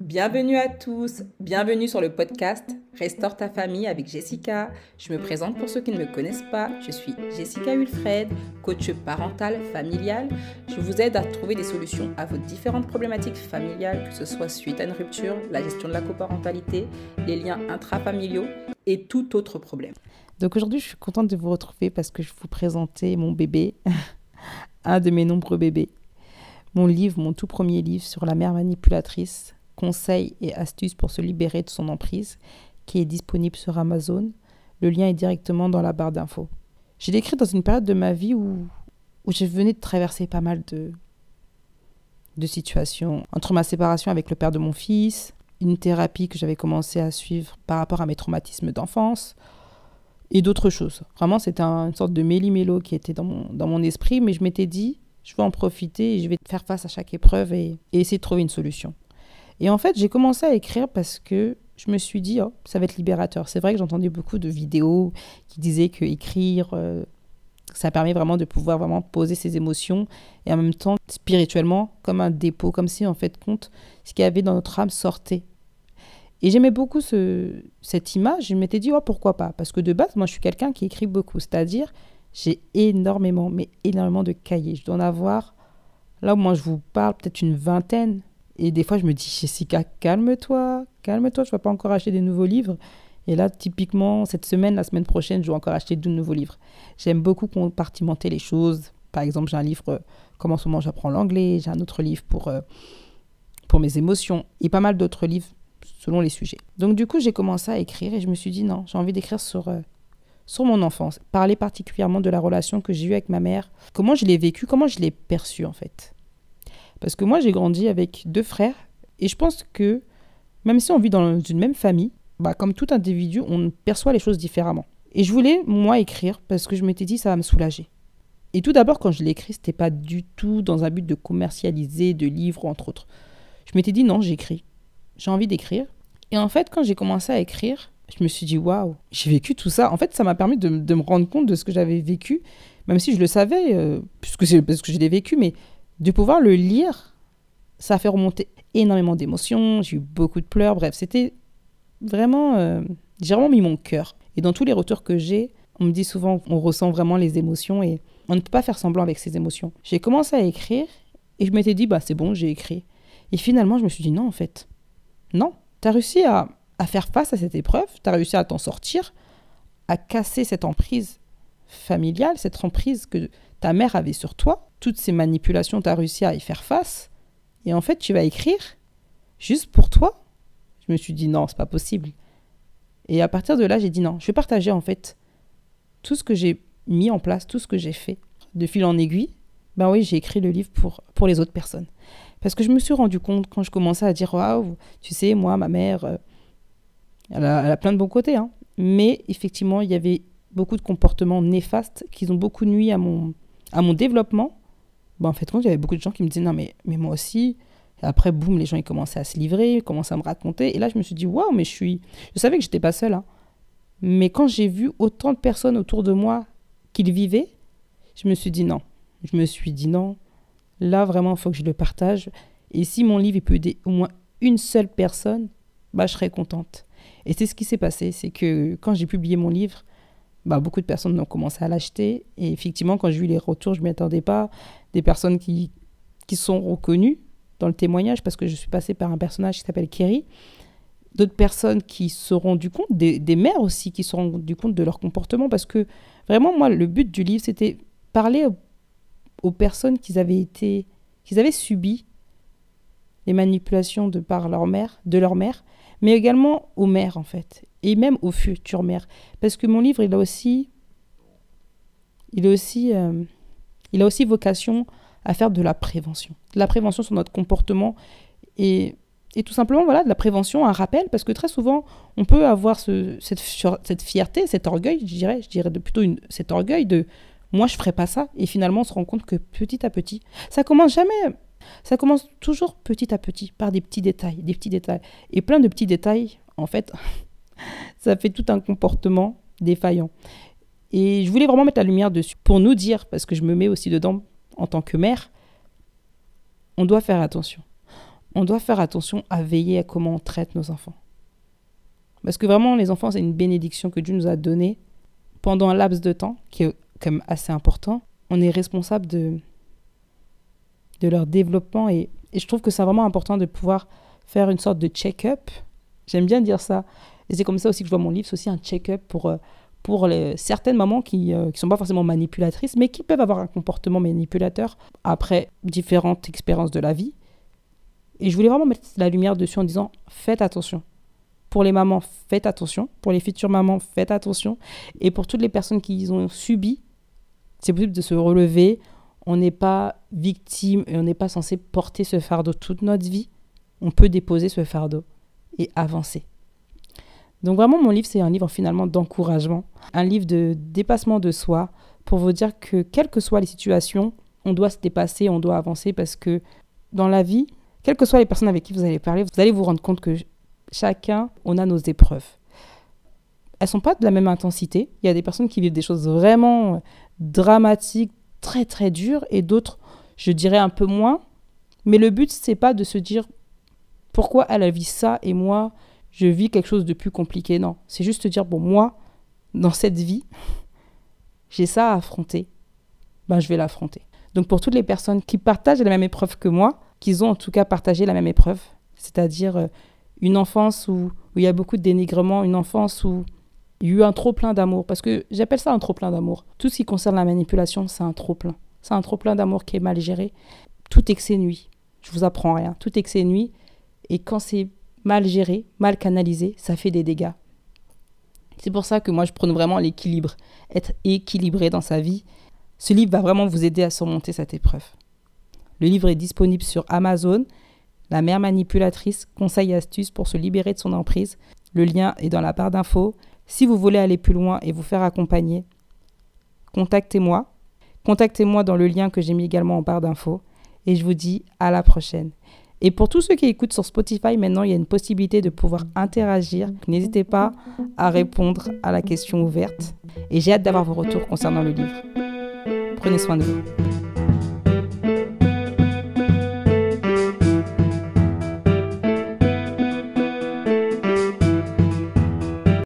Bienvenue à tous, bienvenue sur le podcast Restaure ta famille avec Jessica. Je me présente pour ceux qui ne me connaissent pas, je suis Jessica Wilfred, coach parental familial. Je vous aide à trouver des solutions à vos différentes problématiques familiales, que ce soit suite à une rupture, la gestion de la coparentalité, les liens intrafamiliaux et tout autre problème. Donc aujourd'hui, je suis contente de vous retrouver parce que je vous présenter mon bébé, un de mes nombreux bébés. Mon livre, mon tout premier livre sur la mère manipulatrice, conseils et astuces pour se libérer de son emprise, qui est disponible sur Amazon. Le lien est directement dans la barre d'infos. J'ai écrit dans une période de ma vie où, où je venais de traverser pas mal de, de situations. Entre ma séparation avec le père de mon fils, une thérapie que j'avais commencé à suivre par rapport à mes traumatismes d'enfance, et d'autres choses. Vraiment, c'était une sorte de méli-mélo qui était dans mon, dans mon esprit, mais je m'étais dit, je vais en profiter et je vais faire face à chaque épreuve et essayer de trouver une solution. Et en fait, j'ai commencé à écrire parce que je me suis dit, oh, ça va être libérateur. C'est vrai que j'entendais beaucoup de vidéos qui disaient que écrire, euh, ça permet vraiment de pouvoir vraiment poser ses émotions et en même temps, spirituellement, comme un dépôt, comme si en fait, compte, ce qu'il y avait dans notre âme sortait. Et j'aimais beaucoup ce, cette image. Je m'étais dit, oh, pourquoi pas? Parce que de base, moi, je suis quelqu'un qui écrit beaucoup. C'est-à-dire, j'ai énormément, mais énormément de cahiers. Je dois en avoir, là où moi je vous parle, peut-être une vingtaine. Et des fois, je me dis, Jessica, calme-toi, calme-toi, je ne vais pas encore acheter des nouveaux livres. Et là, typiquement, cette semaine, la semaine prochaine, je vais encore acheter de nouveaux livres. J'aime beaucoup compartimenter les choses. Par exemple, j'ai un livre euh, Comment ce moment j'apprends l'anglais. J'ai un autre livre pour, euh, pour mes émotions. Et pas mal d'autres livres selon les sujets. Donc, du coup, j'ai commencé à écrire et je me suis dit, non, j'ai envie d'écrire sur, euh, sur mon enfance. Parler particulièrement de la relation que j'ai eue avec ma mère. Comment je l'ai vécue, comment je l'ai perçue, en fait. Parce que moi, j'ai grandi avec deux frères et je pense que même si on vit dans une même famille, bah, comme tout individu, on perçoit les choses différemment. Et je voulais, moi, écrire parce que je m'étais dit, ça va me soulager. Et tout d'abord, quand je l'ai écrit, c'était pas du tout dans un but de commercialiser de livres, entre autres. Je m'étais dit, non, j'écris. J'ai envie d'écrire. Et en fait, quand j'ai commencé à écrire, je me suis dit, waouh, j'ai vécu tout ça. En fait, ça m'a permis de, me rendre compte de ce que j'avais vécu, même si je le savais, euh, puisque parce que je l'ai vécu, mais de pouvoir le lire, ça a fait remonter énormément d'émotions, j'ai eu beaucoup de pleurs, bref, c'était vraiment... Euh, j'ai vraiment mis mon cœur. Et dans tous les retours que j'ai, on me dit souvent on ressent vraiment les émotions et on ne peut pas faire semblant avec ces émotions. J'ai commencé à écrire et je m'étais dit, bah c'est bon, j'ai écrit. Et finalement, je me suis dit, non, en fait, non, tu as réussi à, à faire face à cette épreuve, tu as réussi à t'en sortir, à casser cette emprise familiale, cette emprise que ta mère avait sur toi, toutes ces manipulations, tu as réussi à y faire face. Et en fait, tu vas écrire juste pour toi. Je me suis dit non, c'est pas possible. Et à partir de là, j'ai dit non, je vais partager en fait tout ce que j'ai mis en place, tout ce que j'ai fait de fil en aiguille. Ben oui, j'ai écrit le livre pour, pour les autres personnes. Parce que je me suis rendu compte quand je commençais à dire waouh, tu sais, moi, ma mère, euh, elle, a, plein de bons côtés, hein. mais effectivement, il y avait beaucoup de comportements néfastes qui ont beaucoup nuit à mon, à mon développement, ben, en fait, il y avait beaucoup de gens qui me disaient non, mais, mais moi aussi. Après, boum, les gens ils commençaient à se livrer, ils commençaient à me raconter. Et là, je me suis dit waouh, mais je suis. Je savais que j'étais pas seule. Hein. Mais quand j'ai vu autant de personnes autour de moi qu'ils vivaient, je me suis dit non. Je me suis dit non. Là, vraiment, il faut que je le partage. Et si mon livre peut aider au moins une seule personne, bah, je serais contente. Et c'est ce qui s'est passé. C'est que quand j'ai publié mon livre, bah, beaucoup de personnes ont commencé à l'acheter. Et effectivement, quand j'ai eu les retours, je ne m'y attendais pas. Des personnes qui, qui sont reconnues dans le témoignage, parce que je suis passée par un personnage qui s'appelle Kerry. D'autres personnes qui se sont rendues compte, des, des mères aussi qui se sont rendues compte de leur comportement. Parce que vraiment, moi, le but du livre, c'était parler aux, personnes qui avaient été, qui avaient subi les manipulations de par leur mère, de leur mère, mais également aux mères en fait, et même aux futures mères. Parce que mon livre, il a aussi, il a aussi, euh, il a aussi vocation à faire de la prévention. De la prévention sur notre comportement et, et tout simplement, voilà, de la prévention, un rappel, parce que très souvent, on peut avoir ce, cette, fierté, cet orgueil, je dirais, je dirais plutôt une, cet orgueil de moi, je ferai pas ça. Et finalement, on se rend compte que petit à petit, ça commence jamais ça commence toujours petit à petit, par des petits détails, des petits détails. Et plein de petits détails, en fait, ça fait tout un comportement défaillant. Et je voulais vraiment mettre la lumière dessus pour nous dire, parce que je me mets aussi dedans en tant que mère, on doit faire attention. on doit faire attention à veiller à comment on traite nos enfants. Parce que vraiment, les enfants, c'est une bénédiction que Dieu nous a donnée pendant un laps de temps qui est quand même assez important. On est responsable de, de leur développement et, je trouve que c'est vraiment important de pouvoir faire une sorte de check-up. J'aime bien dire ça. Et c'est comme ça aussi que je vois mon livre, c'est aussi un check-up pour, euh, pour certaines mamans qui ne euh, sont pas forcément manipulatrices, mais qui peuvent avoir un comportement manipulateur après différentes expériences de la vie. Et je voulais vraiment mettre la lumière dessus en disant faites attention. Pour les mamans, faites attention. Pour les futures mamans, faites attention. Et pour toutes les personnes qui ont subi, c'est possible de se relever. On n'est pas victime et on n'est pas censé porter ce fardeau toute notre vie. On peut déposer ce fardeau et avancer. Donc vraiment, mon livre, c'est un livre finalement d'encouragement, un livre de dépassement de soi pour vous dire que quelles que soient les situations, on doit se dépasser, on doit avancer parce que dans la vie, quelles que soient les personnes avec qui vous allez parler, vous allez vous rendre compte que chacun, on a nos épreuves. Elles sont pas de la même intensité. Il y a des personnes qui vivent des choses vraiment dramatiques, très très dures, et d'autres, je dirais un peu moins. Mais le but, c'est pas de se dire pourquoi elle a vu ça et moi, je vis quelque chose de plus compliqué. Non, c'est juste dire bon, moi, dans cette vie, j'ai ça à affronter. Ben, je vais l'affronter. Donc pour toutes les personnes qui partagent la même épreuve que moi, qu'ils ont en tout cas partagé la même épreuve, c'est-à-dire euh, une enfance où, il y a beaucoup de dénigrement, une enfance où il y a eu un trop plein d'amour. Parce que j'appelle ça un trop plein d'amour. Tout ce qui concerne la manipulation, c'est un trop plein. C'est un trop plein d'amour qui est mal géré. Tout excès nuit. Je vous apprends rien. Tout excès nuit. Et quand c'est mal géré, mal canalisé, ça fait des dégâts. C'est pour ça que moi je prône vraiment l'équilibre, être équilibré dans sa vie. Ce livre va vraiment vous aider à surmonter cette épreuve. Le livre est disponible sur Amazon la mère manipulatrice, conseils et astuces pour se libérer de son emprise. Le lien est dans la barre d'infos. Si vous voulez aller plus loin et vous faire accompagner, contactez-moi. Contactez-moi dans le lien que j'ai mis également en barre d'infos. Et je vous dis à la prochaine. Et pour tous ceux qui écoutent sur Spotify, maintenant, il y a une possibilité de pouvoir interagir. N'hésitez pas à répondre à la question ouverte. Et j'ai hâte d'avoir vos retours concernant le livre. Prenez soin de vous.